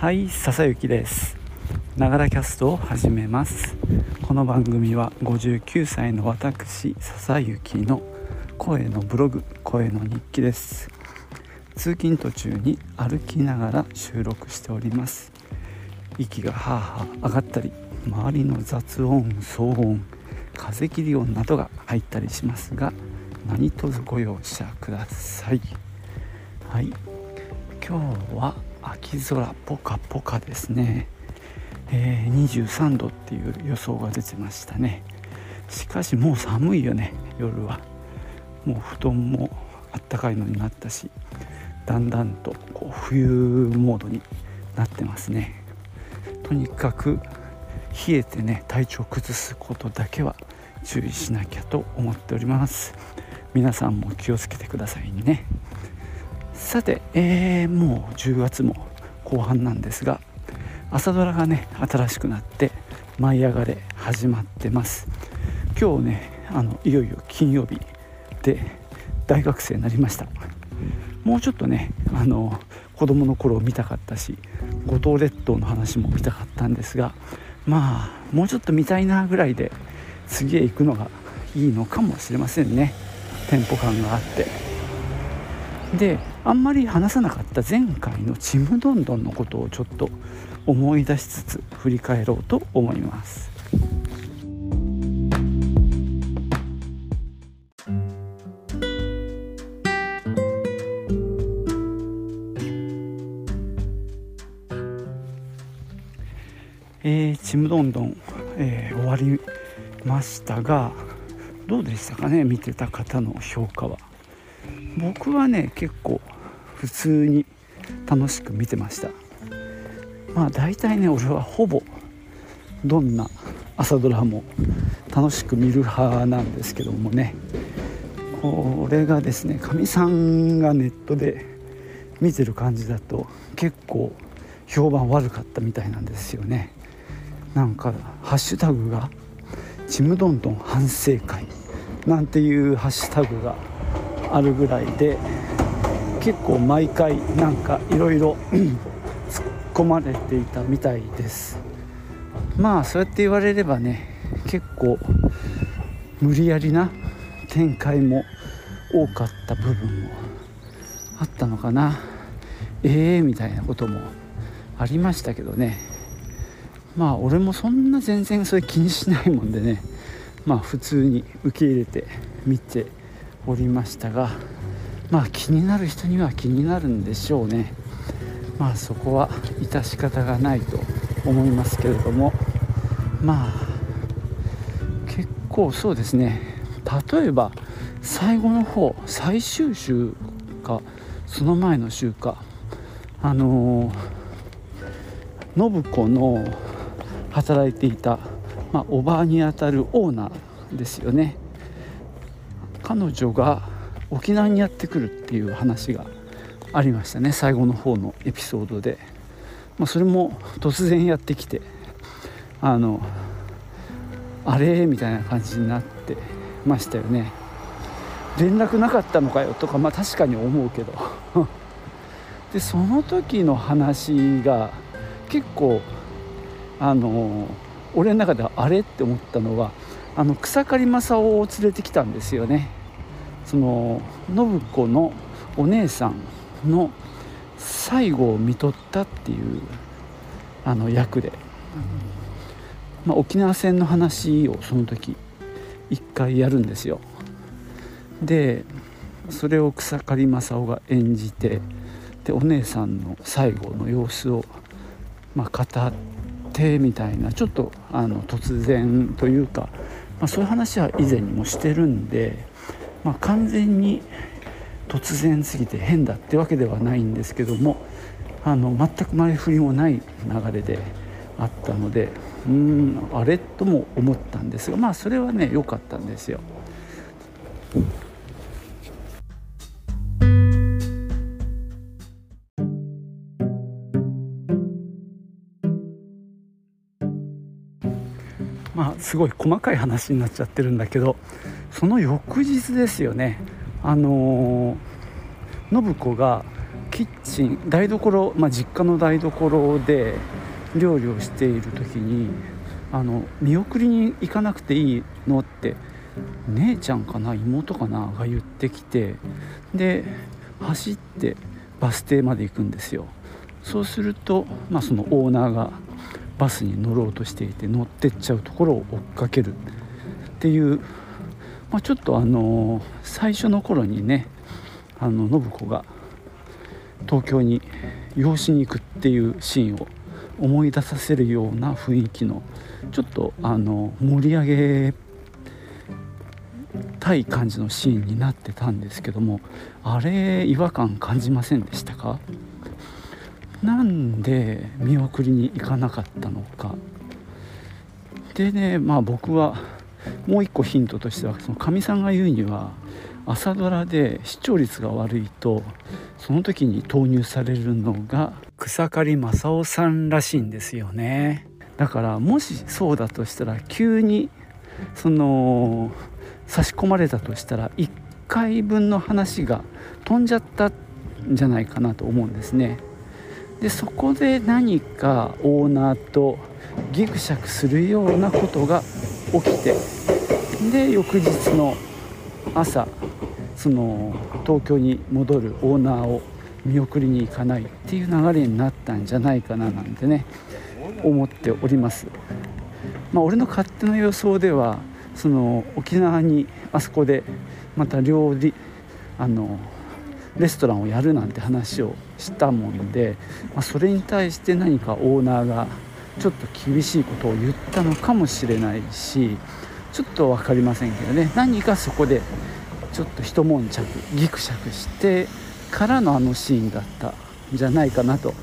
はい笹雪です。ながらキャストを始めます。この番組は59歳の私笹雪の声のブログ声の日記です。通勤途中に歩きながら収録しております。息がハーハー上がったり周りの雑音騒音風切り音などが入ったりしますが何卒ご容赦ください。はい。今日は秋空ポカポカですね、えー、23度っていう予想が出てましたね。しかしもう寒いよね夜は。もう布団もあったかいのになったしだんだんとこう冬モードになってますね。とにかく冷えてね体調崩すことだけは注意しなきゃと思っております。皆さんも気をつけてくださいね。さて、えー、もう10月も後半なんですが朝ドラがね新しくなって「舞い上がれ」始まってます。今日ねあのいよいよ金曜日で大学生になりました。もうちょっとねあの子供の頃を見たかったし五島列島の話も見たかったんですがまあもうちょっと見たいなぐらいで次へ行くのがいいのかもしれませんね。テンポ感があって。であんまり話さなかった前回のちむどんどんのことをちょっと思い出しつつ振り返ろうと思います。えー、ちむどんどん、えー、終わりましたがどうでしたかね？見てた方の評価は。僕はね結構普通に楽しく見てました。まあ大体ね俺はほぼどんな朝ドラも楽しく見る派なんですけどもね。これがですねかみさんがネットで見てる感じだと結構評判悪かったみたいなんですよね。なんかハッシュタグが「ちむどんどん反省会」なんていうハッシュタグがあるぐらいで結構毎回なんかいろいろ突っ込まれていたみたいです。まあそうやって言われればね結構無理やりな展開も多かった部分もあったのかな。ええー、みたいなこともありましたけどね。まあ俺もそんな全然それ気にしないもんでね。まあ普通に受け入れて見ておりましたがまあ気になる人には気になるんでしょうね。まあそこは致し方がないと思いますけれども。まあ結構そうですね。例えば最後の方最終週かその前の週か。あの信子の働いていた、まあ、おばあにあたるオーナーですよね。彼女が沖縄にやってくるっていう話がありましたね最後の方のエピソードで、まあ、それも突然やってきてあのあれ？みたいな感じになってましたよね。連絡なかったのかよとかまあ確かに思うけど。でその時の話が結構あの俺の中ではあれ？って思ったのはあの草刈正雄を連れてきたんですよね。その信子のお姉さんの最後を見とったっていうあの役で、まあ、沖縄戦の話をその時一回やるんですよ。でそれを草刈正雄が演じてでお姉さんの最後の様子を、まあ、語ってみたいなちょっとあの突然というか、まあ、そういう話は以前にもしてるんでまあ、完全に突然すぎて変だってわけではないんですけどもあの全く前振りもない流れであったのでうんあれ？とも思ったんですがまあそれはね良かったんですよ。すごい細かい話になっちゃってるんだけどその翌日ですよね。あのー、信子がキッチン台所、まあ、実家の台所で料理をしている時にあの見送りに行かなくていいのって姉ちゃんかな妹かなが言ってきてで走ってバス停まで行くんですよ。そうすると、まあ、そのオーナーがバスに乗ろうとしていて乗ってっちゃうところを追っかけるっていう、まあ、ちょっとあの最初の頃にねあの信子が東京に養子に行くっていうシーンを思い出させるような雰囲気のちょっとあの盛り上げたい感じのシーンになってたんですけどもあれ違和感感じませんでしたか？なんで見送りに行かなかったのか。でねまあ僕はもう一個ヒントとしてはかみさんが言うには朝ドラで視聴率が悪いとその時に投入されるのが草刈正雄さんらしいんですよね。だからもしそうだとしたら急にその差し込まれたとしたら1回分の話が飛んじゃったんじゃないかなと思うんですね。でそこで何かオーナーとギクシャクするようなことが起きてで翌日の朝その東京に戻るオーナーを見送りに行かないっていう流れになったんじゃないかななんてね思っております。まあ、俺の勝手な予想ではその沖縄にあそこでまた料理あのレストランをやるなんて話をしたもんで、まあ、それに対して何かオーナーがちょっと厳しいことを言ったのかもしれないしちょっと分かりませんけどね何かそこでちょっと一悶着ギクシャクしてからのあのシーンだったんじゃないかなと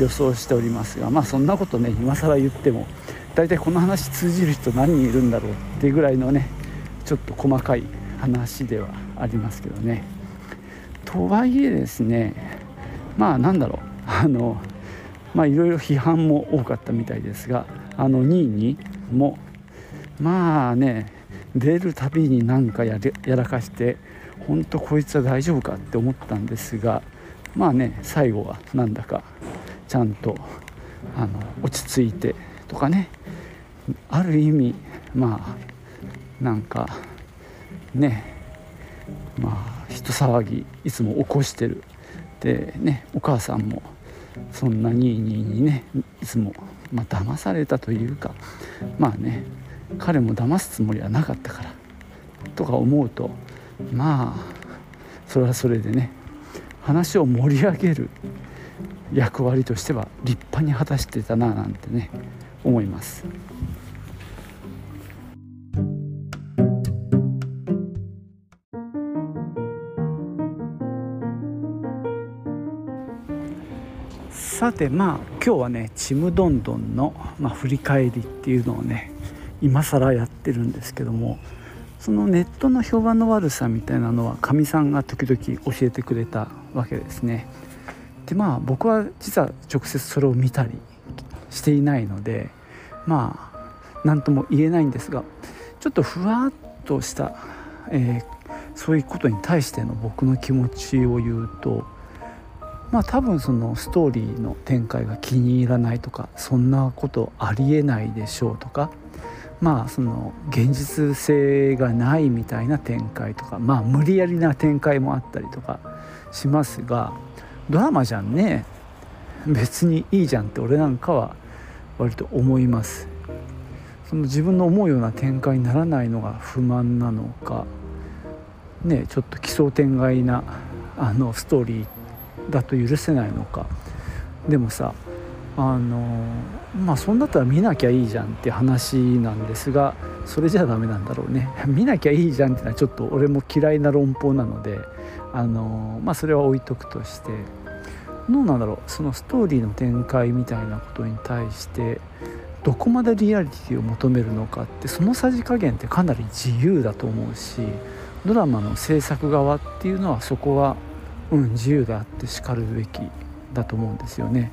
予想しておりますがまあそんなことね今更言っても大体この話通じる人何人いるんだろうっていうぐらいのねちょっと細かい話ではありますけどね。とはいえですねまあなんだろう。あのまあいろいろ批判も多かったみたいですがあの2位にもまあね出るたびになんかややらかして本当こいつは大丈夫かって思ったんですがまあね最後はなんだかちゃんとあの落ち着いてとかね。ある意味まあなんかねまあ人騒ぎいつも起こしてるでねお母さんもそんなににねいつも、まあ騙されたというかまあね彼も騙すつもりはなかったからとか思うとまあそれはそれでね話を盛り上げる役割としては立派に果たしてたななんてね思います。さてまあ今日はねちむどんどんの、まあ、振り返りっていうのをね今更やってるんですけどもそのネットの評判の悪さみたいなのはかみさんが時々教えてくれたわけですね。でまあ僕は実は直接それを見たりしていないのでまあ何とも言えないんですがちょっとふわっとした、えー、そういうことに対しての僕の気持ちを言うとまあ多分そのストーリーの展開が気に入らないとかそんなことありえないでしょうとかまあその現実性がないみたいな展開とかまあ無理やりな展開もあったりとかしますがドラマじゃんね。別にいいじゃんって俺なんかは割と思います。その自分の思うような展開にならないのが不満なのかねちょっと奇想天外なあのストーリーだと許せないのか。でもさあのまあそんだったら見なきゃいいじゃんって話なんですがそれじゃダメなんだろうね。見なきゃいいじゃんってのはちょっと俺も嫌いな論法なのであのまあそれは置いとくとして。どうなんだろう。そのストーリーの展開みたいなことに対してどこまでリアリティを求めるのかってそのさじ加減ってかなり自由だと思うしドラマの制作側っていうのはそこは、うん、自由であってしかるべきだと思うんですよね。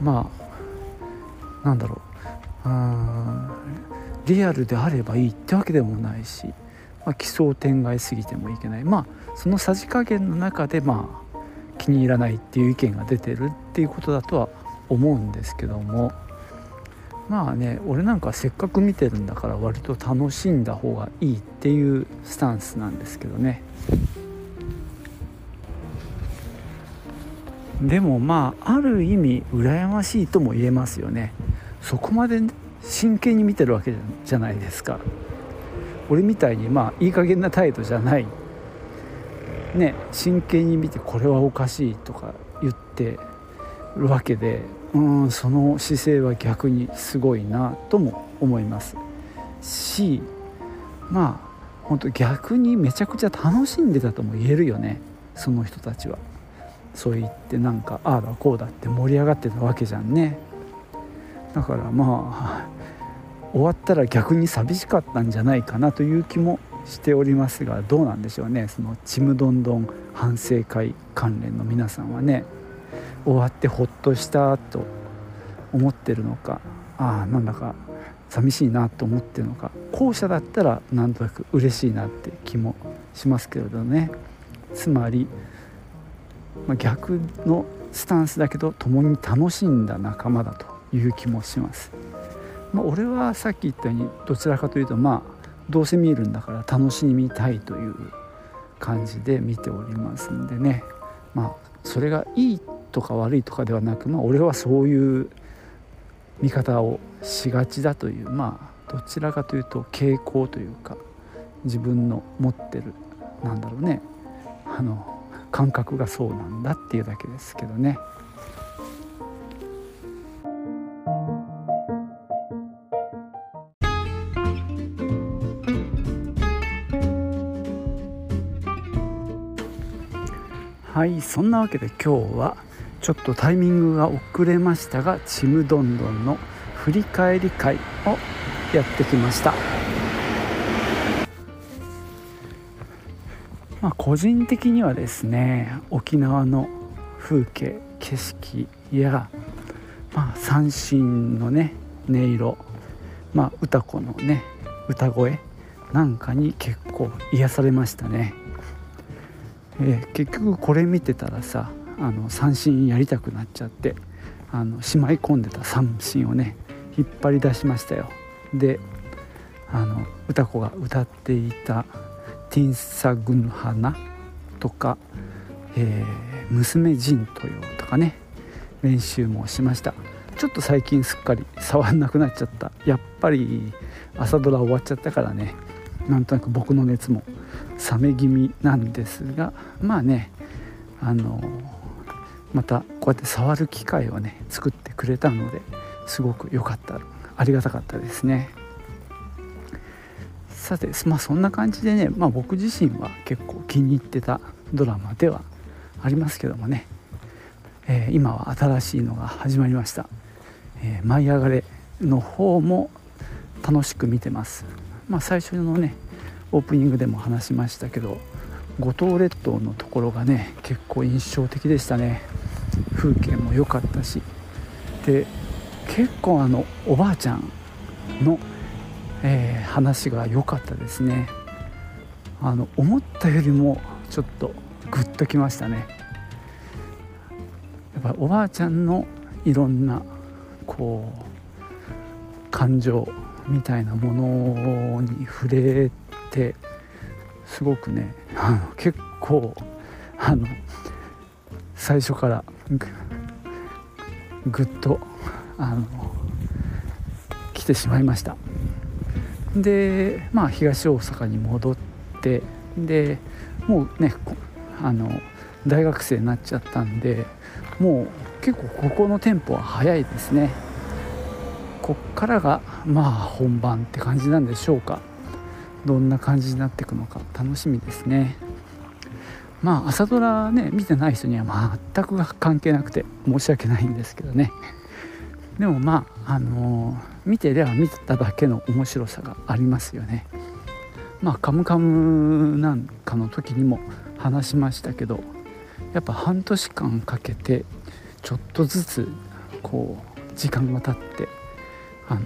まあなんだろう。うんリアルであればいいってわけでもないし、まあ、奇想天外すぎてもいけない。まあそのさじ加減の中でまあ気に入らないっていう意見が出てるっていうことだとは思うんですけども。まあね俺なんかせっかく見てるんだから割と楽しんだ方がいいっていうスタンスなんですけどね。でもまあある意味羨ましいとも言えますよね。そこまで真剣に見てるわけじゃないですか。俺みたいにまあいい加減な態度じゃない。ね真剣に見てこれはおかしいとか言ってるわけでうんその姿勢は逆にすごいなとも思います。しまあ本当逆にめちゃくちゃ楽しんでたとも言えるよねその人たちは。そう言ってなんかああだこうだって盛り上がってたわけじゃんね。だからまあ終わったら逆に寂しかったんじゃないかなという気もしておりますがどうなんでしょうね。そのちむどんどん反省会関連の皆さんはね。終わってほっとしたと思ってるのかああなんだか寂しいなと思ってるのか。後者だったらなんとなく嬉しいなって気もしますけれどね。つまり、まあ、逆のスタンスだけど共に楽しんだ仲間だという気もします。まあ、俺はさっき言ったようにどちらかというとまあどうせ見えるんだから楽しみたいという感じで見ておりますんでねまあそれがいいとか悪いとかではなくまあ俺はそういう見方をしがちだというまあどちらかというと傾向というか自分の持ってるなんだろうねあの感覚がそうなんだっていうだけですけどね。はいそんなわけで今日はちょっとタイミングが遅れましたがちむどんどんの振り返り会をやってきましたまあ個人的にはですね沖縄の風景景色や、まあ、三振のね音色、まあ、歌子のね歌声なんかに結構癒されましたね。えー、結局これ見てたらさあの三振やりたくなっちゃってあのしまい込んでた三振をね引っ張り出しましたよ。であの歌子が歌っていた「ティンサグンハナ」とか「えー、娘ジントヨ」とかね練習もしました。ちょっと最近すっかり触んなくなっちゃった。やっぱり朝ドラ終わっちゃったからね。なんとなく僕の熱も冷め気味なんですがまあねあのまたこうやって触る機会をね作ってくれたのですごく良かった。ありがたかったですね。さてまあそんな感じでね、まあ、僕自身は結構気に入ってたドラマではありますけどもね、えー、今は新しいのが始まりました「えー、舞い上がれ」の方も楽しく見てます。まあ、最初のねオープニングでも話しましたけど五島列島のところがね結構印象的でしたね。風景も良かったし。で結構あのおばあちゃんの、えー、話が良かったですね。あの思ったよりもちょっとグッときましたね。やっぱおばあちゃんのいろんなこう感情みたいなものに触れてすごくね あの結構あの最初からぐっとあの来てしまいました。でまあ東大阪に戻ってでもうねあの大学生になっちゃったんでもう結構ここのテンポは早いですね。こっからがまあ本番って感じなんでしょうか。どんな感じになっていくのか楽しみですね。まあ朝ドラね見てない人には全く関係なくて申し訳ないんですけどね。でもまああのー、見てりゃ見ただけの面白さがありますよね。まあ「カムカム」なんかの時にも話しましたけどやっぱ半年間かけてちょっとずつこう時間が経ってあの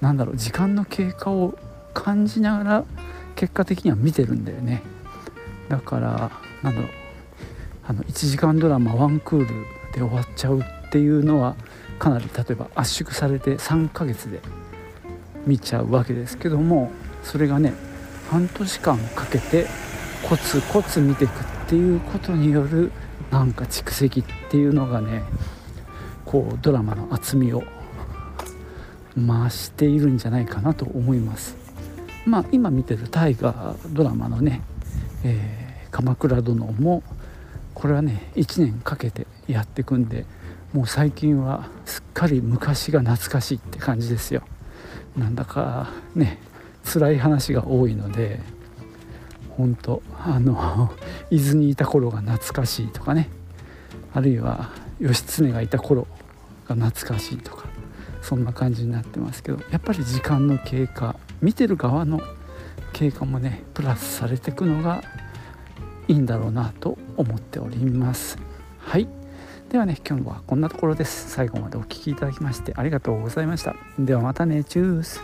なんだろう時間の経過を感じながら結果的には見てるんだよね。だからなんだろうあの1時間ドラマワンクールで終わっちゃうっていうのはかなり例えば圧縮されて3ヶ月で見ちゃうわけですけどもそれがね半年間かけてコツコツ見ていくっていうことによるなんか蓄積っていうのがねこうドラマの厚みを増しているんじゃないかなと思います。まあ今見てる大河ドラマのね、えー、鎌倉殿もこれはね1年かけてやっていくんでもう最近はすっかり昔が懐かしいって感じですよ。なんだかね辛い話が多いので本当あの 伊豆にいた頃が懐かしいとかね。あるいは義経がいた頃が懐かしいとかそんな感じになってますけどやっぱり時間の経過見てる側の経過もねプラスされていくのがいいんだろうなと思っております。はい。ではね今日はこんなところです。最後までお聴きいただきましてありがとうございました。ではまたねチュース。